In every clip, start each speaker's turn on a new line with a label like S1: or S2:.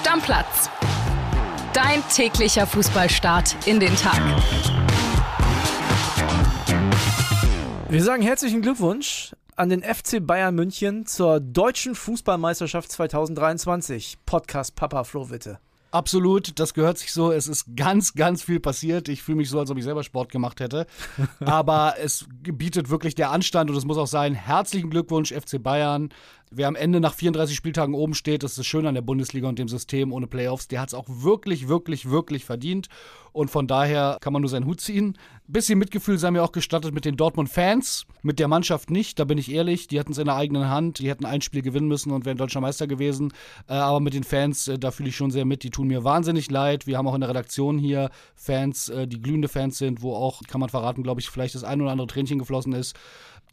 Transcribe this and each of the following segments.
S1: Stammplatz. Dein täglicher Fußballstart in den Tag.
S2: Wir sagen herzlichen Glückwunsch an den FC Bayern München zur deutschen Fußballmeisterschaft 2023. Podcast Papa Flo Witte.
S3: Absolut, das gehört sich so. Es ist ganz, ganz viel passiert. Ich fühle mich so, als ob ich selber Sport gemacht hätte. Aber es bietet wirklich der Anstand und es muss auch sein. Herzlichen Glückwunsch, FC Bayern. Wer am Ende nach 34 Spieltagen oben steht, das ist schön an der Bundesliga und dem System ohne Playoffs, der hat es auch wirklich, wirklich, wirklich verdient. Und von daher kann man nur seinen Hut ziehen. Bisschen Mitgefühl sei mir auch gestattet mit den Dortmund-Fans, mit der Mannschaft nicht, da bin ich ehrlich. Die hatten es in der eigenen Hand, die hätten ein Spiel gewinnen müssen und wären deutscher Meister gewesen. Äh, aber mit den Fans, äh, da fühle ich schon sehr mit, die tun mir wahnsinnig leid. Wir haben auch in der Redaktion hier Fans, äh, die glühende Fans sind, wo auch, kann man verraten, glaube ich, vielleicht das ein oder andere Tränchen geflossen ist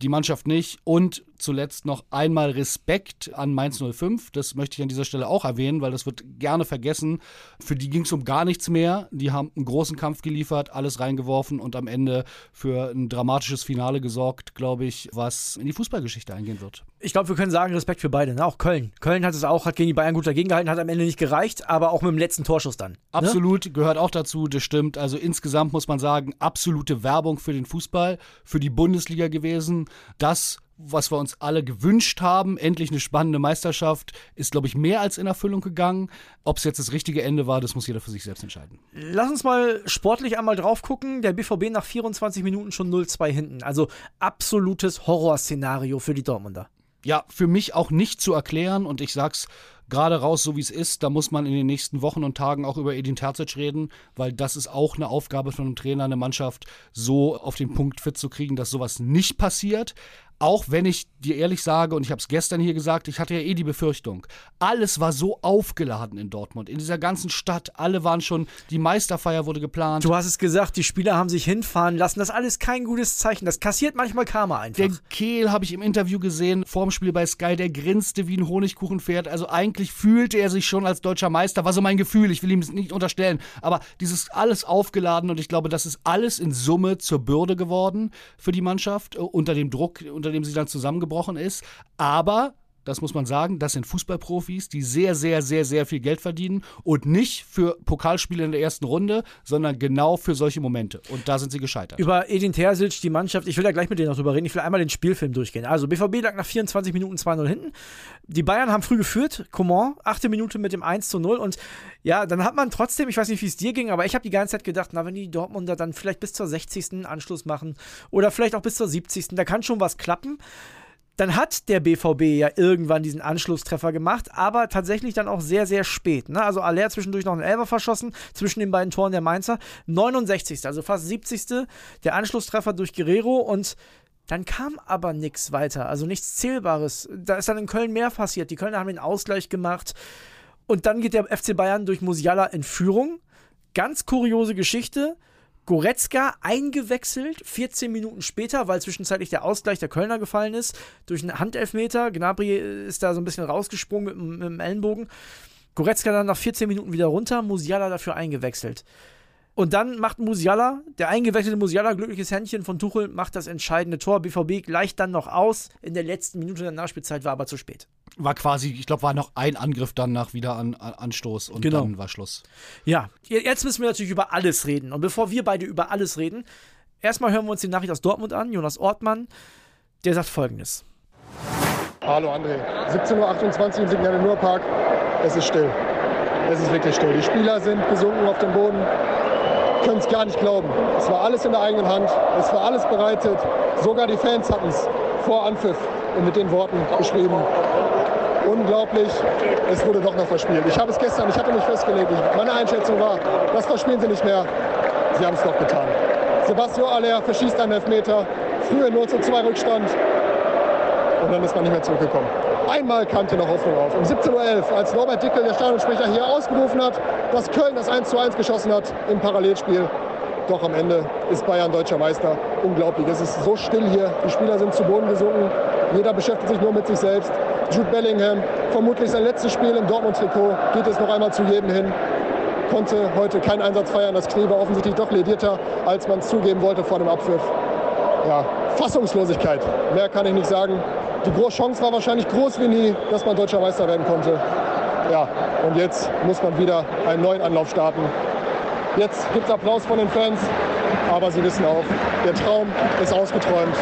S3: die Mannschaft nicht. Und zuletzt noch einmal Respekt an Mainz 05. Das möchte ich an dieser Stelle auch erwähnen, weil das wird gerne vergessen. Für die ging es um gar nichts mehr. Die haben einen großen Kampf geliefert, alles reingeworfen und am Ende für ein dramatisches Finale gesorgt, glaube ich, was in die Fußballgeschichte eingehen wird.
S2: Ich glaube, wir können sagen, Respekt für beide. Ne? Auch Köln. Köln hat es auch, hat gegen die Bayern gut dagegen gehalten, hat am Ende nicht gereicht, aber auch mit dem letzten Torschuss dann. Ne?
S3: Absolut, gehört auch dazu, das stimmt. Also insgesamt muss man sagen, absolute Werbung für den Fußball, für die Bundesliga gewesen. Das was wir uns alle gewünscht haben, endlich eine spannende Meisterschaft, ist, glaube ich, mehr als in Erfüllung gegangen. Ob es jetzt das richtige Ende war, das muss jeder für sich selbst entscheiden.
S2: Lass uns mal sportlich einmal drauf gucken. Der BVB nach 24 Minuten schon 0-2 hinten. Also absolutes Horrorszenario für die Dortmunder.
S3: Ja, für mich auch nicht zu erklären und ich sag's gerade raus, so wie es ist, da muss man in den nächsten Wochen und Tagen auch über Edin Terzic reden, weil das ist auch eine Aufgabe von einem Trainer, eine Mannschaft so auf den Punkt fit zu kriegen, dass sowas nicht passiert. Auch wenn ich dir ehrlich sage, und ich habe es gestern hier gesagt, ich hatte ja eh die Befürchtung, alles war so aufgeladen in Dortmund, in dieser ganzen Stadt, alle waren schon, die Meisterfeier wurde geplant.
S2: Du hast es gesagt, die Spieler haben sich hinfahren lassen, das ist alles kein gutes Zeichen, das kassiert manchmal Karma einfach.
S3: Der Kehl habe ich im Interview gesehen, vorm Spiel bei Sky, der grinste wie ein Honigkuchenpferd, also eigentlich fühlte er sich schon als deutscher Meister, war so mein Gefühl, ich will ihm das nicht unterstellen, aber dieses alles aufgeladen und ich glaube, das ist alles in Summe zur Bürde geworden für die Mannschaft, äh, unter dem Druck, unter unter dem sie dann zusammengebrochen ist. Aber das muss man sagen, das sind Fußballprofis, die sehr, sehr, sehr, sehr viel Geld verdienen und nicht für Pokalspiele in der ersten Runde, sondern genau für solche Momente. Und da sind sie gescheitert.
S2: Über Edin Terzic, die Mannschaft, ich will da gleich mit denen noch drüber reden, ich will einmal den Spielfilm durchgehen. Also BVB lag nach 24 Minuten 2-0 hinten. Die Bayern haben früh geführt, Coman, achte Minute mit dem 1 0 und ja, dann hat man trotzdem, ich weiß nicht, wie es dir ging, aber ich habe die ganze Zeit gedacht, na, wenn die Dortmunder dann vielleicht bis zur 60. Anschluss machen oder vielleicht auch bis zur 70. Da kann schon was klappen. Dann hat der BVB ja irgendwann diesen Anschlusstreffer gemacht, aber tatsächlich dann auch sehr, sehr spät. Ne? Also Aller zwischendurch noch einen Elber verschossen, zwischen den beiden Toren der Mainzer. 69. also fast 70. Der Anschlusstreffer durch Guerrero und dann kam aber nichts weiter, also nichts Zählbares. Da ist dann in Köln mehr passiert. Die Kölner haben den Ausgleich gemacht. Und dann geht der FC Bayern durch Musiala in Führung. Ganz kuriose Geschichte. Goretzka eingewechselt, 14 Minuten später, weil zwischenzeitlich der Ausgleich der Kölner gefallen ist, durch einen Handelfmeter. Gnabry ist da so ein bisschen rausgesprungen mit, mit dem Ellenbogen. Goretzka dann nach 14 Minuten wieder runter, Musiala dafür eingewechselt. Und dann macht Musiala, der eingewechselte Musiala, glückliches Händchen von Tuchel, macht das entscheidende Tor. BVB gleicht dann noch aus. In der letzten Minute der Nachspielzeit war aber zu spät.
S3: War quasi, ich glaube, war noch ein Angriff dann nach wieder an, an Anstoß und genau. dann war Schluss.
S2: Ja, jetzt müssen wir natürlich über alles reden. Und bevor wir beide über alles reden, erstmal hören wir uns die Nachricht aus Dortmund an. Jonas Ortmann, der sagt folgendes.
S4: Hallo André, 17.28 Uhr im Signal Nurpark. Es ist still. Es ist wirklich still. Die Spieler sind gesunken auf dem Boden können es gar nicht glauben. Es war alles in der eigenen Hand, es war alles bereitet. Sogar die Fans hatten es vor Anpfiff mit den Worten beschrieben. Unglaublich, es wurde doch noch verspielt. Ich habe es gestern, ich hatte mich festgelegt. Meine Einschätzung war, das verspielen sie nicht mehr. Sie haben es doch getan. Sebastian Aller verschießt einen Elfmeter, früher 0 zu 2 Rückstand und dann ist man nicht mehr zurückgekommen. Einmal kannte noch Hoffnung auf. Um 17.11 Uhr, als Norbert Dickel, der Stadionsprecher, hier ausgerufen hat, dass Köln das 1 zu 1 geschossen hat im Parallelspiel. Doch am Ende ist Bayern deutscher Meister. Unglaublich. Es ist so still hier. Die Spieler sind zu Boden gesunken. Jeder beschäftigt sich nur mit sich selbst. Jude Bellingham, vermutlich sein letztes Spiel im Dortmund-Trikot, geht es noch einmal zu jedem hin. Konnte heute keinen Einsatz feiern. Das Knie war offensichtlich doch ledierter, als man es zugeben wollte vor dem Abpfiff. Ja, Fassungslosigkeit. Mehr kann ich nicht sagen. Die Chance war wahrscheinlich groß wie nie, dass man deutscher Meister werden konnte. Ja, und jetzt muss man wieder einen neuen Anlauf starten. Jetzt gibt es Applaus von den Fans, aber sie wissen auch, der Traum ist ausgeträumt.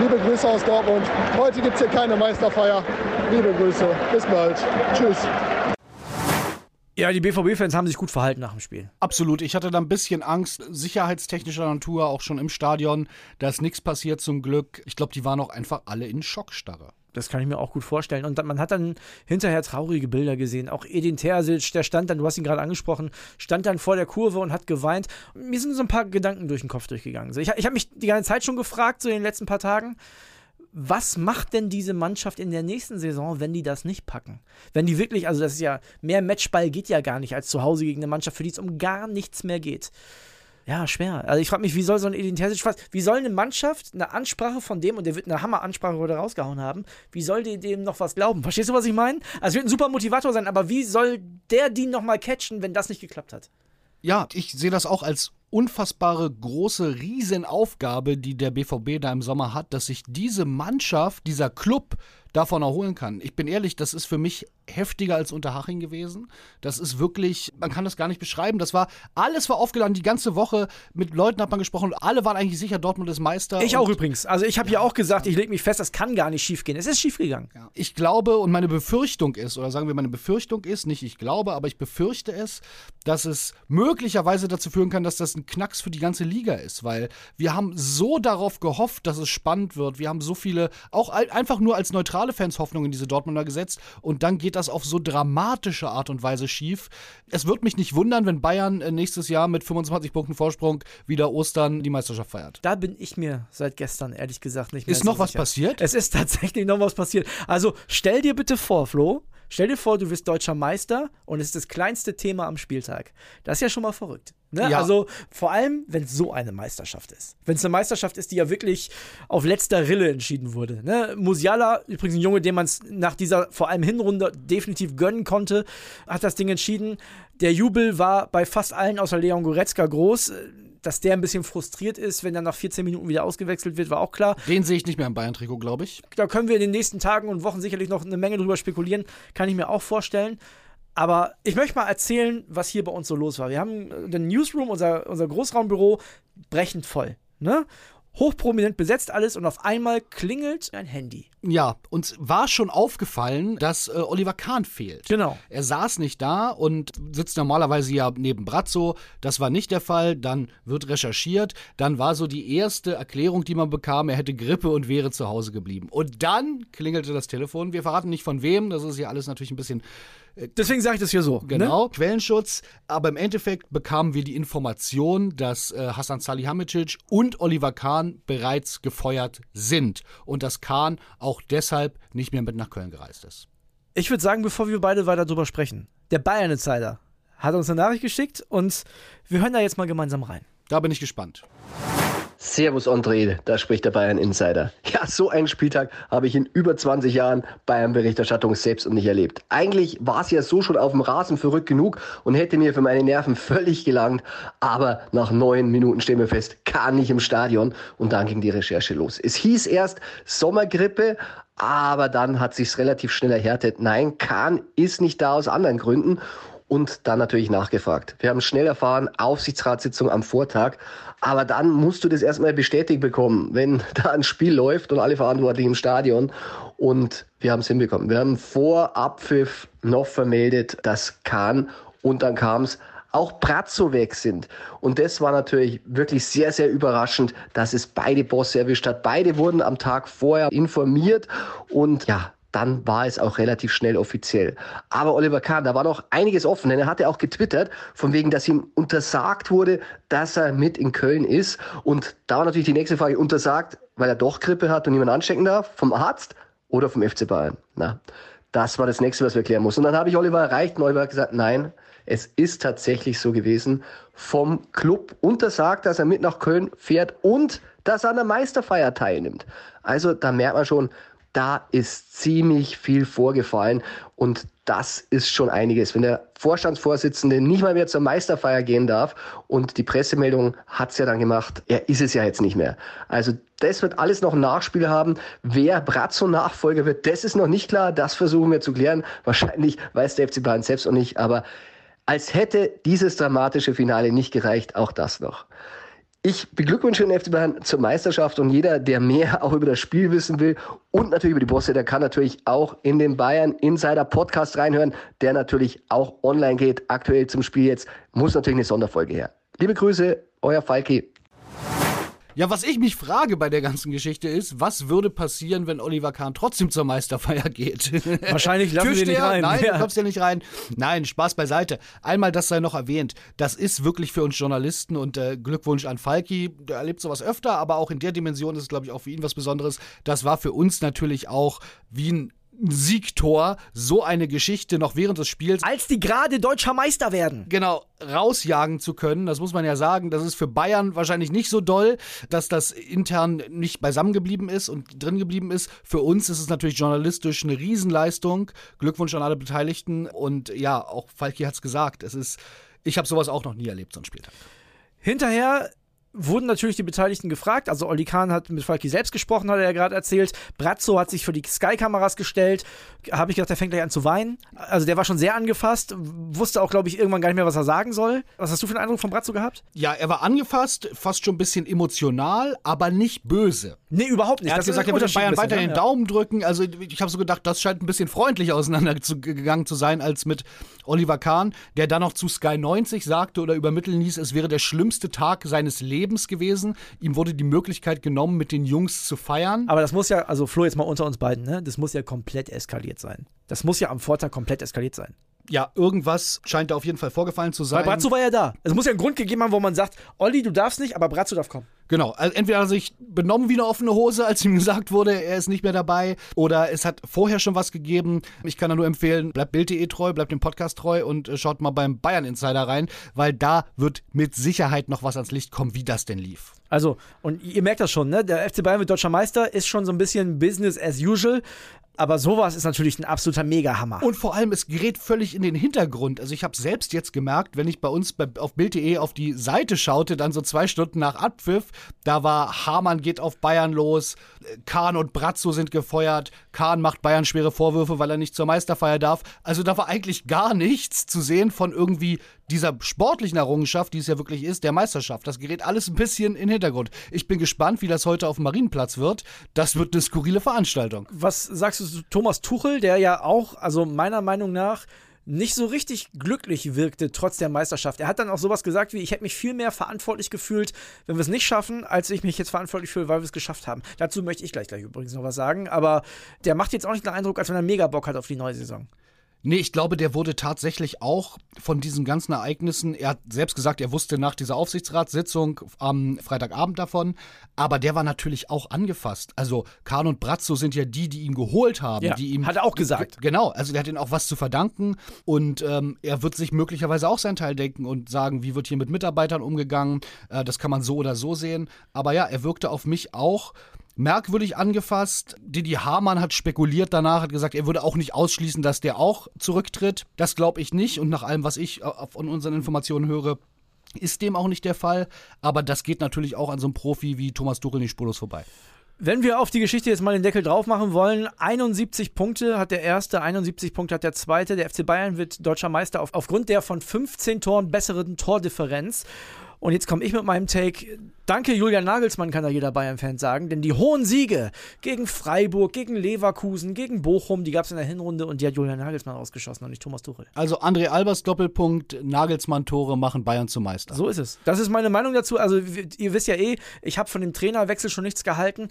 S4: Liebe Grüße aus Dortmund. Heute gibt es hier keine Meisterfeier. Liebe Grüße, bis bald. Tschüss.
S2: Ja, die BVB-Fans haben sich gut verhalten nach dem Spiel.
S3: Absolut. Ich hatte da ein bisschen Angst, sicherheitstechnischer Natur, auch schon im Stadion. Da ist nichts passiert zum Glück. Ich glaube, die waren auch einfach alle in Schockstarre.
S2: Das kann ich mir auch gut vorstellen. Und man hat dann hinterher traurige Bilder gesehen. Auch Edin Terzic, der stand dann, du hast ihn gerade angesprochen, stand dann vor der Kurve und hat geweint. Mir sind so ein paar Gedanken durch den Kopf durchgegangen. Ich, ich habe mich die ganze Zeit schon gefragt, so in den letzten paar Tagen, was macht denn diese Mannschaft in der nächsten Saison, wenn die das nicht packen? Wenn die wirklich, also das ist ja, mehr Matchball geht ja gar nicht als zu Hause gegen eine Mannschaft, für die es um gar nichts mehr geht. Ja, schwer. Also ich frage mich, wie soll so ein Edin Terzic, wie soll eine Mannschaft eine Ansprache von dem, und der wird eine Hammer-Ansprache heute rausgehauen haben, wie soll die dem noch was glauben? Verstehst du, was ich meine? Also es wird ein super Motivator sein, aber wie soll der die nochmal catchen, wenn das nicht geklappt hat?
S3: Ja, ich sehe das auch als unfassbare große Riesenaufgabe, die der BVB da im Sommer hat, dass sich diese Mannschaft, dieser Club davon erholen kann. Ich bin ehrlich, das ist für mich heftiger als Unterhaching gewesen. Das ist wirklich, man kann das gar nicht beschreiben. Das war, alles war aufgeladen, die ganze Woche. Mit Leuten hat man gesprochen und alle waren eigentlich sicher, Dortmund ist Meister.
S2: Ich auch übrigens. Also ich habe ja auch gesagt, ich lege mich fest, das kann gar nicht schief gehen. Es ist schief gegangen.
S3: Ja. Ich glaube und meine Befürchtung ist, oder sagen wir meine Befürchtung ist, nicht ich glaube, aber ich befürchte es, dass es möglicherweise dazu führen kann, dass das ein Knacks für die ganze Liga ist, weil wir haben so darauf gehofft, dass es spannend wird. Wir haben so viele, auch einfach nur als neutrale Fans Hoffnung in diese Dortmunder gesetzt und dann geht das auf so dramatische Art und Weise schief. Es wird mich nicht wundern, wenn Bayern äh, nächstes Jahr mit 25 Punkten Vorsprung wieder Ostern die Meisterschaft feiert.
S2: Da bin ich mir seit gestern ehrlich gesagt nicht mehr
S3: Ist noch so was passiert?
S2: Es ist tatsächlich noch was passiert. Also stell dir bitte vor, Flo, Stell dir vor, du wirst deutscher Meister und es ist das kleinste Thema am Spieltag. Das ist ja schon mal verrückt. Ne? Ja. Also vor allem, wenn es so eine Meisterschaft ist. Wenn es eine Meisterschaft ist, die ja wirklich auf letzter Rille entschieden wurde. Ne? Musiala, übrigens ein Junge, dem man es nach dieser vor allem Hinrunde definitiv gönnen konnte, hat das Ding entschieden. Der Jubel war bei fast allen außer Leon Goretzka groß dass der ein bisschen frustriert ist, wenn er nach 14 Minuten wieder ausgewechselt wird, war auch klar.
S3: Den sehe ich nicht mehr im Bayern-Trikot, glaube ich.
S2: Da können wir in den nächsten Tagen und Wochen sicherlich noch eine Menge drüber spekulieren, kann ich mir auch vorstellen. Aber ich möchte mal erzählen, was hier bei uns so los war. Wir haben den Newsroom, unser, unser Großraumbüro, brechend voll. Ne? hochprominent besetzt alles und auf einmal klingelt ein Handy.
S3: Ja, uns war schon aufgefallen, dass äh, Oliver Kahn fehlt.
S2: Genau.
S3: Er saß nicht da und sitzt normalerweise ja neben Brazzo. Das war nicht der Fall. Dann wird recherchiert. Dann war so die erste Erklärung, die man bekam, er hätte Grippe und wäre zu Hause geblieben. Und dann klingelte das Telefon. Wir verraten nicht von wem. Das ist ja alles natürlich ein bisschen
S2: Deswegen sage ich das hier so.
S3: Ne? Genau, ne? Quellenschutz. Aber im Endeffekt bekamen wir die Information, dass äh, Hassan Salihamidzic und Oliver Kahn bereits gefeuert sind. Und dass Kahn auch deshalb nicht mehr mit nach Köln gereist ist.
S2: Ich würde sagen, bevor wir beide weiter drüber sprechen, der Bayern Insider hat uns eine Nachricht geschickt und wir hören da jetzt mal gemeinsam rein.
S3: Da bin ich gespannt.
S5: Servus André, da spricht der Bayern Insider. Ja, so einen Spieltag habe ich in über 20 Jahren Bayern-Berichterstattung selbst und nicht erlebt. Eigentlich war es ja so schon auf dem Rasen verrückt genug und hätte mir für meine Nerven völlig gelangt. Aber nach neun Minuten stehen wir fest, kann nicht im Stadion und dann ging die Recherche los. Es hieß erst Sommergrippe, aber dann hat sich's relativ schnell erhärtet. Nein, Kahn ist nicht da aus anderen Gründen und dann natürlich nachgefragt. Wir haben schnell erfahren, Aufsichtsratssitzung am Vortag, aber dann musst du das erstmal bestätigt bekommen, wenn da ein Spiel läuft und alle Verantwortlichen im Stadion und wir haben es hinbekommen. Wir haben vor Abpfiff noch vermeldet, dass Kahn und dann kam es, auch Brazzo weg sind. Und das war natürlich wirklich sehr, sehr überraschend, dass es beide Bosse erwischt hat. Beide wurden am Tag vorher informiert und ja, dann war es auch relativ schnell offiziell. Aber Oliver Kahn, da war noch einiges offen, denn er hatte auch getwittert, von wegen, dass ihm untersagt wurde, dass er mit in Köln ist. Und da war natürlich die nächste Frage, untersagt, weil er doch Grippe hat und niemand anstecken darf, vom Arzt oder vom FC Bayern? Na, das war das nächste, was wir klären mussten. Und dann habe ich Oliver erreicht und Oliver gesagt, nein, es ist tatsächlich so gewesen, vom Club untersagt, dass er mit nach Köln fährt und dass er an der Meisterfeier teilnimmt. Also da merkt man schon, da ist ziemlich viel vorgefallen und das ist schon einiges. Wenn der Vorstandsvorsitzende nicht mal mehr zur Meisterfeier gehen darf und die Pressemeldung hat es ja dann gemacht, er ist es ja jetzt nicht mehr. Also Das wird alles noch ein Nachspiel haben. Wer Brazzo Nachfolger wird, das ist noch nicht klar. Das versuchen wir zu klären. Wahrscheinlich weiß der FC Bayern selbst auch nicht, aber als hätte dieses dramatische Finale nicht gereicht, auch das noch. Ich beglückwünsche den FC Bayern zur Meisterschaft und jeder, der mehr auch über das Spiel wissen will und natürlich über die Bosse, der kann natürlich auch in den Bayern Insider Podcast reinhören, der natürlich auch online geht. Aktuell zum Spiel jetzt muss natürlich eine Sonderfolge her. Liebe Grüße, euer Falki.
S3: Ja, was ich mich frage bei der ganzen Geschichte ist, was würde passieren, wenn Oliver Kahn trotzdem zur Meisterfeier geht?
S2: Wahrscheinlich lassen wir nicht rein.
S3: Nein,
S2: ja.
S3: du kommst ja nicht rein. Nein, Spaß beiseite. Einmal, das sei noch erwähnt. Das ist wirklich für uns Journalisten und äh, Glückwunsch an Falki. Der erlebt sowas öfter, aber auch in der Dimension ist es, glaube ich, auch für ihn was Besonderes. Das war für uns natürlich auch wie ein Siegtor, so eine Geschichte noch während des Spiels
S2: Als die gerade deutscher Meister werden.
S3: genau rausjagen zu können. Das muss man ja sagen. Das ist für Bayern wahrscheinlich nicht so doll, dass das intern nicht beisammen geblieben ist und drin geblieben ist. Für uns ist es natürlich journalistisch eine Riesenleistung. Glückwunsch an alle Beteiligten. Und ja, auch Falki hat es gesagt. Es ist, ich habe sowas auch noch nie erlebt, so ein Spieltag.
S2: Hinterher wurden natürlich die Beteiligten gefragt. Also Olli Kahn hat mit Falki selbst gesprochen, hat er ja gerade erzählt. Brazzo hat sich für die Sky-Kameras gestellt. Habe ich gedacht, der fängt gleich an zu weinen. Also der war schon sehr angefasst, wusste auch, glaube ich, irgendwann gar nicht mehr, was er sagen soll. Was hast du für einen Eindruck von Brazzo gehabt?
S3: Ja, er war angefasst, fast schon ein bisschen emotional, aber nicht böse.
S2: Nee, überhaupt nicht.
S3: Er hat
S2: Das
S3: gesagt, er würde
S2: Unterschied
S3: Bayern weiter den
S2: ne?
S3: Daumen drücken. Also ich habe so gedacht, das scheint ein bisschen freundlicher auseinandergegangen zu sein als mit Oliver Kahn, der dann noch zu Sky 90 sagte oder übermitteln ließ, es wäre der schlimmste Tag seines Lebens gewesen. Ihm wurde die Möglichkeit genommen, mit den Jungs zu feiern.
S2: Aber das muss ja, also Flo, jetzt mal unter uns beiden, ne? Das muss ja komplett eskaliert sein. Das muss ja am Vortag komplett eskaliert sein.
S3: Ja, irgendwas scheint da auf jeden Fall vorgefallen zu sein.
S2: Weil Brazzo war ja da. Es muss ja einen Grund gegeben haben, wo man sagt, Olli, du darfst nicht, aber Brazzo darf kommen.
S3: Genau, also entweder hat er sich benommen wie eine offene Hose, als ihm gesagt wurde, er ist nicht mehr dabei, oder es hat vorher schon was gegeben. Ich kann da nur empfehlen, bleibt Bild.de treu, bleibt dem Podcast treu und äh, schaut mal beim Bayern Insider rein, weil da wird mit Sicherheit noch was ans Licht kommen, wie das denn lief.
S2: Also, und ihr merkt das schon, ne? Der FC Bayern wird deutscher Meister, ist schon so ein bisschen Business as usual. Aber sowas ist natürlich ein absoluter Megahammer.
S3: Und vor allem, es gerät völlig in den Hintergrund. Also ich habe selbst jetzt gemerkt, wenn ich bei uns bei, auf Bild.de auf die Seite schaute, dann so zwei Stunden nach Abpfiff, da war Hamann geht auf Bayern los, Kahn und Brazzo sind gefeuert, Kahn macht Bayern schwere Vorwürfe, weil er nicht zur Meisterfeier darf. Also da war eigentlich gar nichts zu sehen von irgendwie dieser sportlichen Errungenschaft, die es ja wirklich ist, der Meisterschaft. Das gerät alles ein bisschen in den Hintergrund. Ich bin gespannt, wie das heute auf dem Marienplatz wird. Das wird eine skurrile Veranstaltung.
S2: Was sagst du zu Thomas Tuchel, der ja auch, also meiner Meinung nach, nicht so richtig glücklich wirkte, trotz der Meisterschaft. Er hat dann auch sowas gesagt wie, ich hätte mich viel mehr verantwortlich gefühlt, wenn wir es nicht schaffen, als ich mich jetzt verantwortlich fühle, weil wir es geschafft haben. Dazu möchte ich gleich, gleich übrigens noch was sagen, aber der macht jetzt auch nicht den Eindruck, als wenn er mega Bock hat auf die neue Saison.
S3: Nee, ich glaube, der wurde tatsächlich auch von diesen ganzen Ereignissen, er hat selbst gesagt, er wusste nach dieser Aufsichtsratssitzung am Freitagabend davon, aber der war natürlich auch angefasst. Also Kahn und Brazzo sind ja die, die ihn geholt haben,
S2: Ja,
S3: die ihm
S2: hat er auch gesagt.
S3: Genau, also der hat ihnen auch was zu verdanken und ähm, er wird sich möglicherweise auch seinen Teil denken und sagen, wie wird hier mit Mitarbeitern umgegangen. Äh, das kann man so oder so sehen. Aber ja, er wirkte auf mich auch merkwürdig angefasst. Didi Hamann hat spekuliert danach, hat gesagt, er würde auch nicht ausschließen, dass der auch zurücktritt. Das glaube ich nicht und nach allem, was ich äh, von unseren Informationen höre, ist dem auch nicht der Fall. Aber das geht natürlich auch an so einem Profi wie Thomas Tuchel nicht spurlos vorbei.
S2: Wenn wir auf die Geschichte jetzt mal den Deckel drauf machen wollen, 71 Punkte hat der erste, 71 Punkte hat der zweite. Der FC Bayern wird deutscher Meister auf, aufgrund der von 15 Toren besseren Tordifferenz. Und jetzt komme ich mit meinem Take. Danke, Julian Nagelsmann, kann da jeder Bayern-Fan sagen. Denn die hohen Siege gegen Freiburg, gegen Leverkusen, gegen Bochum, die gab es in der Hinrunde und die hat Julian Nagelsmann ausgeschossen und nicht Thomas Tuchel.
S3: Also André Albers Doppelpunkt, Nagelsmann-Tore machen Bayern zum Meister.
S2: So ist es. Das ist meine Meinung dazu. Also, ihr wisst ja eh, ich habe von dem Trainerwechsel schon nichts gehalten.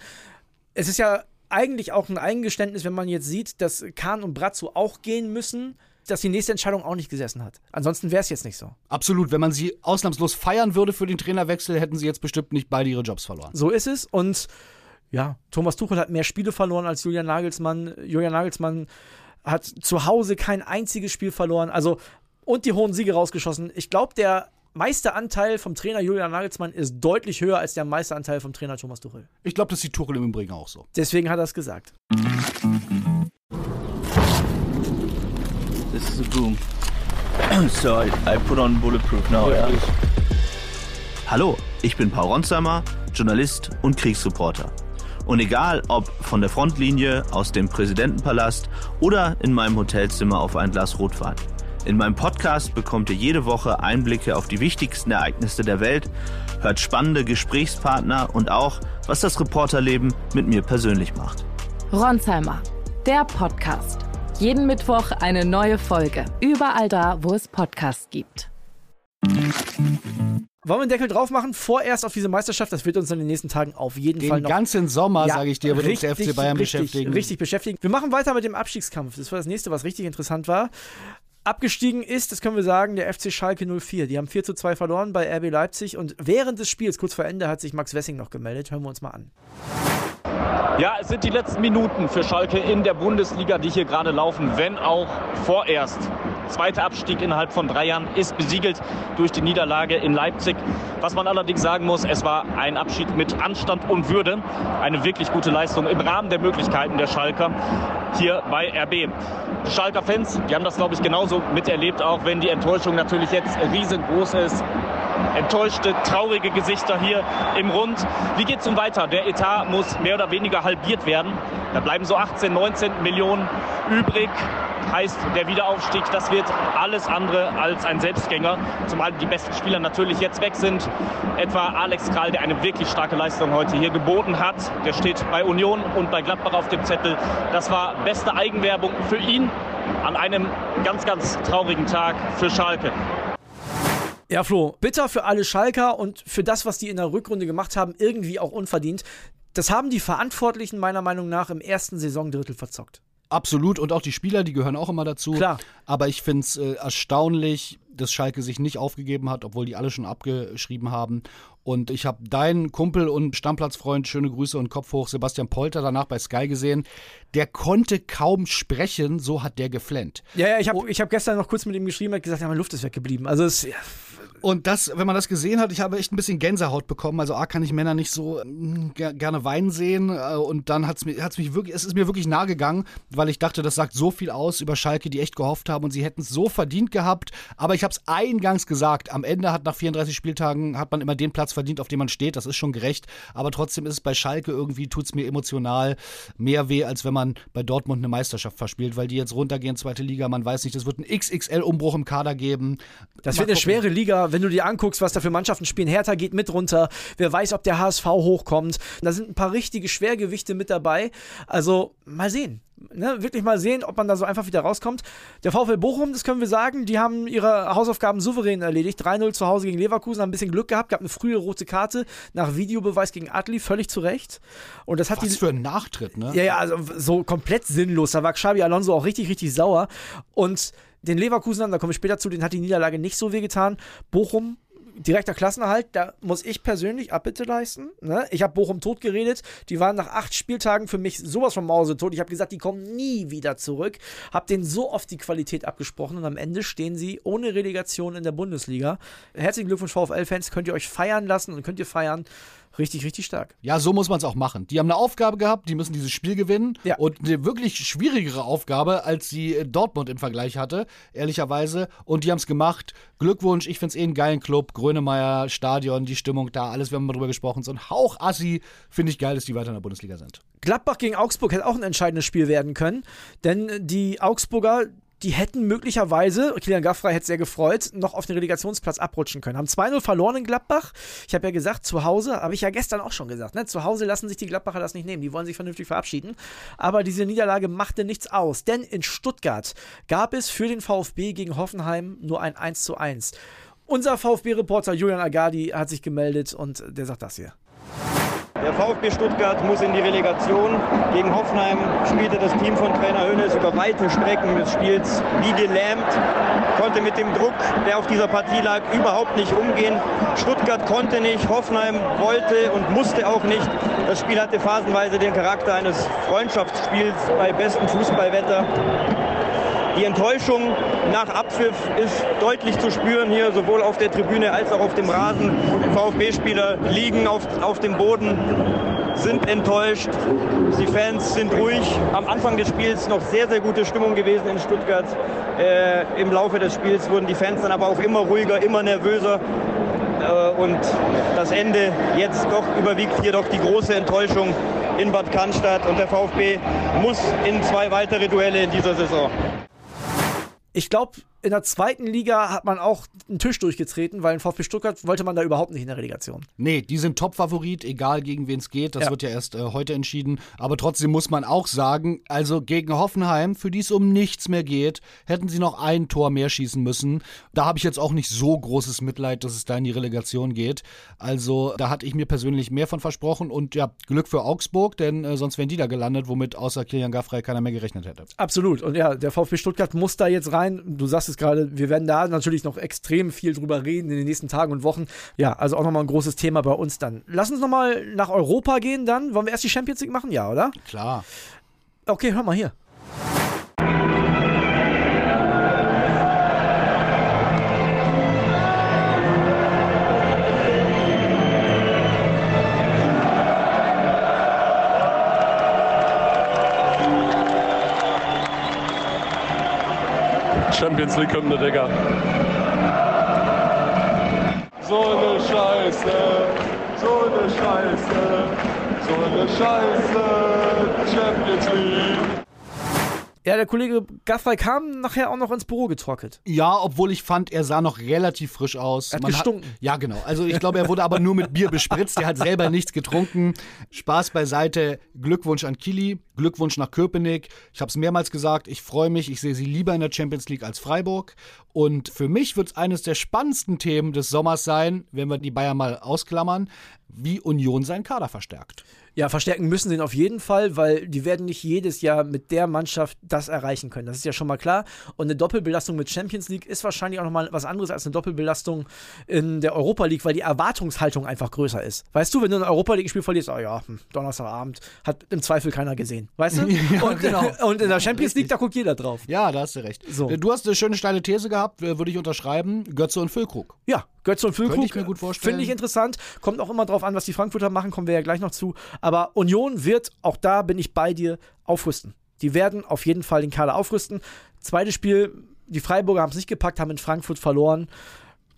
S2: Es ist ja eigentlich auch ein Eingeständnis, wenn man jetzt sieht, dass Kahn und Brazzo auch gehen müssen, dass die nächste Entscheidung auch nicht gesessen hat. Ansonsten wäre es jetzt nicht so.
S3: Absolut. Wenn man sie ausnahmslos feiern würde für den Trainerwechsel, hätten sie jetzt bestimmt nicht beide ihre Jobs verloren.
S2: So ist es. Und ja, Thomas Tuchel hat mehr Spiele verloren als Julian Nagelsmann. Julian Nagelsmann hat zu Hause kein einziges Spiel verloren. Also, und die hohen Siege rausgeschossen. Ich glaube, der Meisteranteil vom Trainer Julian Nagelsmann ist deutlich höher als der Meisteranteil vom Trainer Thomas Tuchel.
S3: Ich glaube, das sieht Tuchel im Übrigen auch so.
S2: Deswegen hat er es gesagt.
S6: This is a boom. so I, I put on bulletproof now. Yeah. Hallo, ich bin Paul Ronsheimer, Journalist und Kriegsreporter. Und egal ob von der Frontlinie, aus dem Präsidentenpalast oder in meinem Hotelzimmer auf ein Glas Rotwein. In meinem Podcast bekommt ihr jede Woche Einblicke auf die wichtigsten Ereignisse der Welt, hört spannende Gesprächspartner und auch, was das Reporterleben mit mir persönlich macht.
S1: Ronsheimer, der Podcast. Jeden Mittwoch eine neue Folge. Überall da, wo es Podcasts gibt.
S2: Wollen wir einen Deckel drauf machen? Vorerst auf diese Meisterschaft. Das wird uns in den nächsten Tagen auf jeden
S3: Den
S2: Fall noch.
S3: ganzen Sommer,
S2: Ja,
S3: sage ich dir, wird uns der FC Bayern
S2: richtig,
S3: beschäftigen.
S2: Richtig beschäftigen. Wir machen weiter mit dem Abstiegskampf. Das war das nächste, was richtig interessant war. Abgestiegen ist, das können wir sagen, der FC Schalke 04. Die haben 4 zu 2 verloren bei RB Leipzig und während des Spiels, kurz vor Ende, hat sich Max Wessing noch gemeldet. Hören wir uns mal an.
S7: Ja, es sind die letzten Minuten für Schalke in der Bundesliga, die hier gerade laufen, wenn auch vorerst. Zweiter Abstieg innerhalb von drei Jahren ist besiegelt durch die Niederlage in Leipzig. Was man allerdings sagen muss, es war ein Abschied mit Anstand und Würde. Eine wirklich gute Leistung im Rahmen der Möglichkeiten der Schalker hier bei RB. Die Schalker Fans, die haben das, glaube ich, genauso miterlebt, auch wenn die Enttäuschung natürlich jetzt riesengroß ist enttäuschte, traurige Gesichter hier im Rund. Wie geht es nun weiter? Der Etat muss mehr oder weniger halbiert werden. Da bleiben so 18, 19 Millionen übrig. Heißt, der Wiederaufstieg, das wird alles andere als ein Selbstgänger. Zumal die besten Spieler natürlich jetzt weg sind. Etwa Alex Kral, der eine wirklich starke Leistung heute hier geboten hat. Der steht bei Union und bei Gladbach auf dem Zettel. Das war beste Eigenwerbung für ihn an einem ganz, ganz traurigen Tag für Schalke.
S2: Ja, Flo, bitter für alle Schalker und für das, was die in der Rückrunde gemacht haben, irgendwie auch unverdient. Das haben die Verantwortlichen meiner Meinung nach im ersten Saisondrittel verzockt.
S3: Absolut. Und auch die Spieler, die gehören auch immer dazu.
S2: Klar.
S3: Aber ich finde es äh, erstaunlich, dass Schalke sich nicht aufgegeben hat, obwohl die alle schon abgeschrieben haben. Und ich habe deinen Kumpel und Stammplatzfreund, schöne Grüße und Kopf hoch, Sebastian Polter, danach bei Sky gesehen. Der konnte kaum sprechen, so hat der geflennt.
S2: Ja, ja, ich habe ich hab gestern noch kurz mit ihm geschrieben, hat gesagt, ja, meine Luft ist weggeblieben. Also es, ja,
S3: Und das, wenn man das gesehen hat, ich habe echt ein bisschen Gänsehaut bekommen. Also A kann ich Männer nicht so ger gerne weinen sehen. äh, Und dann hat's mir, hat's mich wirklich, es ist mir wirklich nahe gegangen, weil ich dachte, das sagt so viel aus über Schalke, die echt gehofft haben und sie hätten es so verdient gehabt. Aber ich habe es eingangs gesagt. Am Ende hat nach 34 Spieltagen hat man immer den Platz verdient, auf dem man steht. Das ist schon gerecht. Aber trotzdem ist es bei Schalke irgendwie, tut es mir emotional mehr weh, als wenn man bei Dortmund eine Meisterschaft verspielt, weil die jetzt runtergehen, zweite Liga. Man weiß nicht, es wird einen XXL-Umbruch im Kader geben.
S2: Das
S3: Mal
S2: wird eine
S3: gucken.
S2: schwere Liga, wenn du dir anguckst, was da für Mannschaften spielen. Hertha geht mit runter. Wer weiß, ob der HSV hochkommt. Da sind ein paar richtige Schwergewichte mit dabei. Also mal sehen. Ne, wirklich mal sehen, ob man da so einfach wieder rauskommt. Der VfL Bochum, das können wir sagen, die haben ihre Hausaufgaben souverän erledigt. 3-0 zu Hause gegen Leverkusen, haben ein bisschen Glück gehabt, gab eine frühe rote Karte nach Videobeweis gegen Adli, völlig zu Recht. Und das hat
S3: Was
S2: die,
S3: für ein Nachtritt, ne?
S2: ja, ja, also so komplett sinnlos. Da war Xabi Alonso auch richtig, richtig sauer. Und den Leverkusenern, da komme ich später zu, den hat die Niederlage nicht so wehgetan. Bochum, direkter Klassenerhalt, da muss ich persönlich Abbitte leisten. Ne? Ich habe Bochum tot geredet. Die waren nach acht Spieltagen für mich sowas von Mausetot. Ich habe gesagt, die kommen nie wieder zurück. Habe denen so oft die Qualität abgesprochen und am Ende stehen sie ohne Relegation in der Bundesliga. Herzlichen Glückwunsch, VfL-Fans. Könnt ihr euch feiern lassen und könnt ihr feiern. Richtig, richtig stark.
S3: Ja, so muss man es auch machen. Die haben eine Aufgabe gehabt, die müssen dieses Spiel gewinnen.
S2: Ja.
S3: Und eine wirklich schwierigere Aufgabe, als sie äh, Dortmund im Vergleich hatte, ehrlicherweise. Und die haben es gemacht. Glückwunsch, ich finde es eh einen geilen Club. Grönemeyer, Stadion, die Stimmung da, alles, wir haben mal drüber gesprochen. So ein Hauch Assi, finde ich geil, dass die weiter in der Bundesliga sind.
S2: Gladbach gegen Augsburg hätte auch ein entscheidendes Spiel werden können, denn die Augsburger, die hätten möglicherweise, Kilian Gaffrey hätte sehr gefreut, noch auf den Relegationsplatz abrutschen können. Haben 2-0 verloren in Gladbach. Ich habe ja gesagt, zu Hause, habe ich ja gestern auch schon gesagt, ne? zu Hause lassen sich die Gladbacher das nicht nehmen. Die wollen sich vernünftig verabschieden. Aber diese Niederlage machte nichts aus, denn in Stuttgart gab es für den VfB gegen Hoffenheim nur ein 1:1. Unser VfB-Reporter Julian Agadi hat sich gemeldet und der sagt das hier.
S8: Der VfB Stuttgart muss in die Relegation. Gegen Hoffenheim spielte das Team von Trainer Hönes über weite Strecken des Spiels wie gelähmt, konnte mit dem Druck, der auf dieser Partie lag, überhaupt nicht umgehen. Stuttgart konnte nicht, Hoffenheim wollte und musste auch nicht. Das Spiel hatte phasenweise den Charakter eines Freundschaftsspiels bei bestem Fußballwetter. Die Enttäuschung nach Abpfiff ist deutlich zu spüren hier, sowohl auf der Tribüne als auch auf dem Rasen. VfB-Spieler liegen auf, auf dem Boden, sind enttäuscht. Die Fans sind ruhig. Am Anfang des Spiels noch sehr, sehr gute Stimmung gewesen in Stuttgart. Äh, Im Laufe des Spiels wurden die Fans dann aber auch immer ruhiger, immer nervöser. Äh, und das Ende jetzt doch überwiegt hier doch die große Enttäuschung. in Bad Cannstatt und der VfB muss in zwei weitere Duelle in dieser Saison.
S2: Ich glaube, in der zweiten Liga hat man auch einen Tisch durchgetreten, weil in VfB Stuttgart wollte man da überhaupt nicht in der Relegation.
S3: Nee, die sind Top-Favorit, egal gegen wen es geht. Das
S2: Ja.
S3: wird ja erst äh, heute entschieden. Aber trotzdem muss man auch sagen, also gegen Hoffenheim, für die es um nichts mehr geht, hätten sie noch ein Tor mehr schießen müssen. Da habe ich jetzt auch nicht so großes Mitleid, dass es da in die Relegation geht. Also da hatte ich mir persönlich mehr von versprochen. Und ja, Glück für Augsburg, denn äh, sonst wären die da gelandet, womit außer Kilian Gaffrey keiner mehr gerechnet hätte.
S2: Absolut. Und ja, der VfB Stuttgart muss da jetzt rein. Du sagst es gerade, wir werden da natürlich noch extrem viel drüber reden in den nächsten Tagen und Wochen. Ja, also auch nochmal ein großes Thema bei uns dann. Lass uns nochmal nach Europa gehen dann. Wollen wir erst die Champions League machen? Ja, oder?
S3: Klar.
S2: Okay, hör mal hier.
S9: League Hymne, Digga. So eine Scheiße, so eine Scheiße, so eine Scheiße, Champions League.
S2: Ja, der Kollege Gaffrey kam nachher auch noch ins Büro getrocknet.
S3: Ja, obwohl ich fand, er sah noch relativ frisch aus.
S2: Er hat
S3: Man
S2: gestunken.
S3: ja, genau. Also ich glaube, er wurde aber nur mit Bier bespritzt. Er hat selber nichts getrunken. Spaß beiseite. Glückwunsch an Kili. Glückwunsch nach Köpenick. Ich habe es mehrmals gesagt. Ich freue mich. Ich sehe sie lieber in der Champions League als Freiburg. Und für mich wird es eines der spannendsten Themen des Sommers sein, wenn wir die Bayern mal ausklammern, wie Union seinen Kader verstärkt.
S2: Ja, verstärken müssen sie ihn auf jeden Fall, weil die werden nicht jedes Jahr mit der Mannschaft das erreichen können. Das ist ja schon mal klar. Und eine Doppelbelastung mit Champions League ist wahrscheinlich auch nochmal was anderes als eine Doppelbelastung in der Europa League, weil die Erwartungshaltung einfach größer ist. Weißt du, wenn du ein Europa League-Spiel verlierst, oh ja, hm, Donnerstagabend, hat im Zweifel keiner gesehen. Weißt du?
S3: Ja,
S2: und,
S3: genau.
S2: und in der Champions League, da guckt jeder drauf.
S3: Ja, da hast du recht.
S2: So.
S3: Du hast eine schöne steile These gehabt, äh, würde ich unterschreiben. Götze und Füllkrug.
S2: Ja, Götze und Füllkrug. Finde ich interessant. Kommt auch immer drauf an, was die Frankfurter machen, kommen wir ja gleich noch zu. Aber Union wird, auch da bin ich bei dir, aufrüsten. Die werden auf jeden Fall den Kader aufrüsten. Zweites Spiel, die Freiburger haben es nicht gepackt, haben in Frankfurt verloren.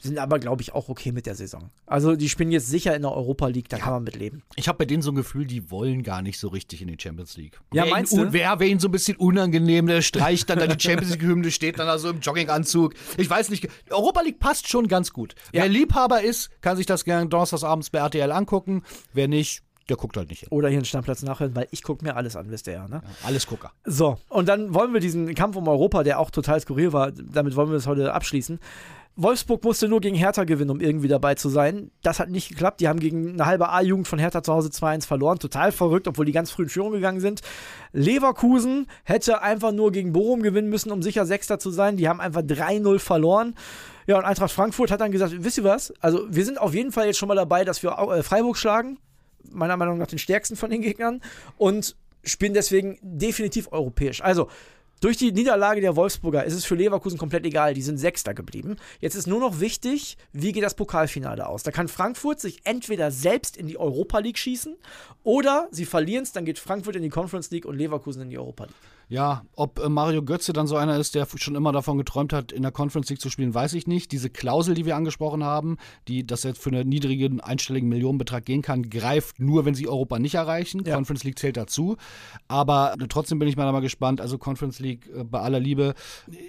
S2: Sind aber, glaube ich, auch okay mit der Saison. Also, die spielen jetzt sicher in der Europa League, da kann man mit leben.
S3: Ich habe bei denen so ein Gefühl, die wollen gar nicht so richtig in die Champions League.
S2: Ja,
S3: Wär
S2: meinst
S3: ihnen,
S2: du?
S3: Wer wäre ihnen so ein bisschen unangenehm, der streicht dann da die Champions League-Hymne, steht dann da so im Jogginganzug. Ich weiß nicht, Europa League passt schon ganz gut. Wer Liebhaber ist, kann sich das gerne donnerstagsabends bei RTL angucken. Wer nicht, der guckt halt nicht hin.
S2: Oder hier einen Stammplatz nachhören, weil ich gucke mir alles an, wisst ihr ja, ne?
S3: Alles Gucker.
S2: So, und dann wollen wir diesen Kampf um Europa, der auch total skurril war, damit wollen wir es heute abschließen. Wolfsburg musste nur gegen Hertha gewinnen, um irgendwie dabei zu sein. Das hat nicht geklappt. Die haben gegen eine halbe A-Jugend von Hertha zu Hause 2-1 verloren. Total verrückt, obwohl die ganz früh in Führung gegangen sind. Leverkusen hätte einfach nur gegen Bochum gewinnen müssen, um sicher Sechster zu sein. Die haben einfach 3-0 verloren. Ja, und Eintracht Frankfurt hat dann gesagt, wisst ihr was? Also wir sind auf jeden Fall jetzt schon mal dabei, dass wir äh, Freiburg schlagen. Meiner Meinung nach den stärksten von den Gegnern. Und spielen deswegen definitiv europäisch. Also, durch die Niederlage der Wolfsburger ist es für Leverkusen komplett egal. Die sind Sechster geblieben. Jetzt ist nur noch wichtig, wie geht das Pokalfinale aus? Da kann Frankfurt sich entweder selbst in die Europa League schießen oder sie verlieren es, dann geht Frankfurt in die Conference League und Leverkusen in die Europa League.
S3: Ja, ob äh, Mario Götze dann so einer ist, der schon immer davon geträumt hat, in der Conference League zu spielen, weiß ich nicht. Diese Klausel, die wir angesprochen haben, die das jetzt für einen niedrigen einstelligen Millionenbetrag gehen kann, greift nur, wenn sie Europa nicht erreichen.
S2: Ja.
S3: Conference League zählt dazu. Aber äh, trotzdem bin ich mal, mal gespannt. Also Conference League äh, bei aller Liebe.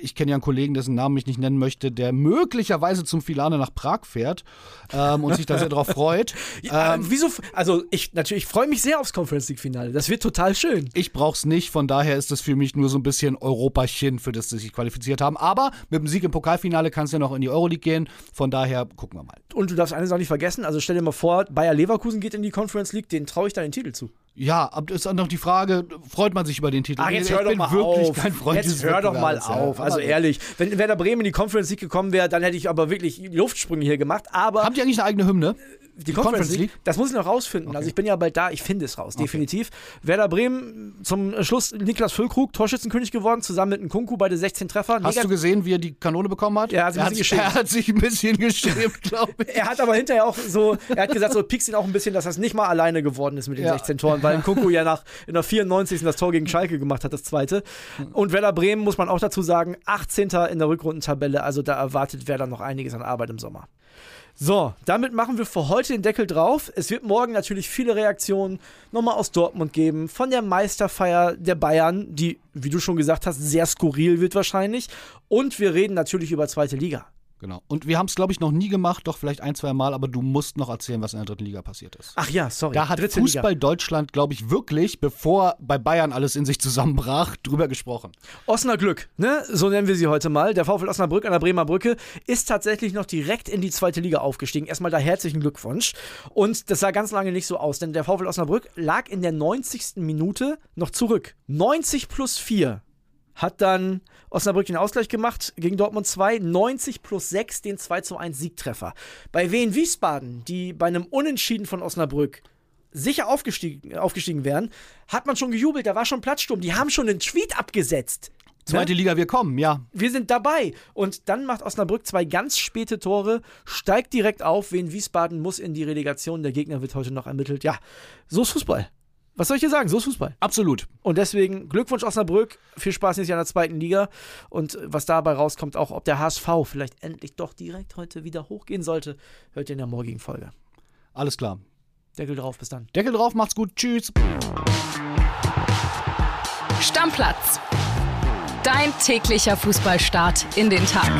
S3: Ich kenne ja einen Kollegen, dessen Namen ich nicht nennen möchte, der möglicherweise zum Filane nach Prag fährt ähm, und sich da sehr drauf freut.
S2: Ja, wieso? f- Also, ich natürlich freue mich sehr aufs Conference League-Finale. Das wird total schön.
S3: Ich brauch's nicht, von daher ist es für mich nur so ein bisschen Europachen, für das sie sich qualifiziert haben. Aber mit dem Sieg im Pokalfinale kann es ja noch in die Euroleague gehen. Von daher gucken wir mal.
S2: Und du darfst eines auch nicht vergessen, also stell dir mal vor, Bayer Leverkusen geht in die Conference League, den traue ich dann den Titel zu.
S3: Ja, aber ist dann noch die Frage, freut man sich über den Titel?
S2: Ach, jetzt
S3: ich
S2: hör doch
S3: bin
S2: mal
S3: wirklich
S2: auf.
S3: kein Freund
S2: jetzt hör doch mal auf. Also ehrlich, wenn Werder Bremen in die Conference League gekommen wäre, dann hätte ich aber wirklich Luftsprünge hier gemacht. Aber
S3: Haben die eigentlich eine eigene Hymne?
S2: die Conference League, das muss ich noch rausfinden. Also ich bin ja bald da, ich finde es raus, definitiv. Werder Bremen zum Schluss Niklas Füllkrug, Torschützenkönig geworden, zusammen mit Nkunku, beide 16 Treffer.
S3: Hast
S2: Negat-
S3: du gesehen, wie er die Kanone bekommen hat?
S2: Ja, hat sich
S3: er, er hat sich ein bisschen geschämt, glaube ich.
S2: Er hat aber hinterher auch so, er hat gesagt, so piekst ihn auch ein bisschen, dass das nicht mal alleine geworden ist mit den
S3: Ja.
S2: 16 Toren, weil Nkunku ja nach in der 94. das Tor gegen Schalke gemacht hat, das zweite. Und Werder Bremen, muss man auch dazu sagen, 18. in der Rückrundentabelle, also da erwartet Werder noch einiges an Arbeit im Sommer. So, damit machen wir für heute den Deckel drauf. Es wird morgen natürlich viele Reaktionen nochmal aus Dortmund geben, von der Meisterfeier der Bayern, die, wie du schon gesagt hast, sehr skurril wird wahrscheinlich. Und wir reden natürlich über zweite Liga.
S3: Genau. Und wir haben es, glaube ich, noch nie gemacht, doch vielleicht ein, zwei Mal, aber du musst noch erzählen, was in der dritten Liga passiert ist.
S2: Ach ja, sorry.
S3: Da hat
S2: Dritte
S3: Fußball
S2: Liga.
S3: Deutschland, glaube ich, wirklich, bevor bei Bayern alles in sich zusammenbrach, drüber gesprochen.
S2: Osnabrück, ne? so nennen wir sie heute mal. Der VfL Osnabrück an der Bremer Brücke ist tatsächlich noch direkt in die zweite Liga aufgestiegen. Erstmal da herzlichen Glückwunsch. Und das sah ganz lange nicht so aus, denn der VfL Osnabrück lag in der 90. Minute noch zurück. 90 plus 4 hat dann Osnabrück den Ausgleich gemacht gegen Dortmund 2, 90 plus 6 den 2 zu 1 Siegtreffer. Bei Wien Wiesbaden, die bei einem Unentschieden von Osnabrück sicher aufgestiegen, aufgestiegen wären, hat man schon gejubelt, da war schon Platzsturm, die haben schon einen Tweet abgesetzt.
S3: Zweite Liga, wir kommen, ja.
S2: Wir sind dabei. Und dann macht Osnabrück zwei ganz späte Tore, steigt direkt auf. Wien Wiesbaden muss in die Relegation. Der Gegner wird heute noch ermittelt. Ja, so ist Fußball. Was soll ich dir sagen? So ist Fußball.
S3: Absolut.
S2: Und deswegen Glückwunsch Osnabrück. Viel Spaß nächstes Jahr in der zweiten Liga. Und was dabei rauskommt, auch ob der HSV vielleicht endlich doch direkt heute wieder hochgehen sollte, hört ihr in der morgigen Folge.
S3: Alles klar.
S2: Deckel drauf, bis dann.
S3: Deckel drauf, macht's gut. Tschüss.
S1: Stammplatz. Dein täglicher Fußballstart in den Tag.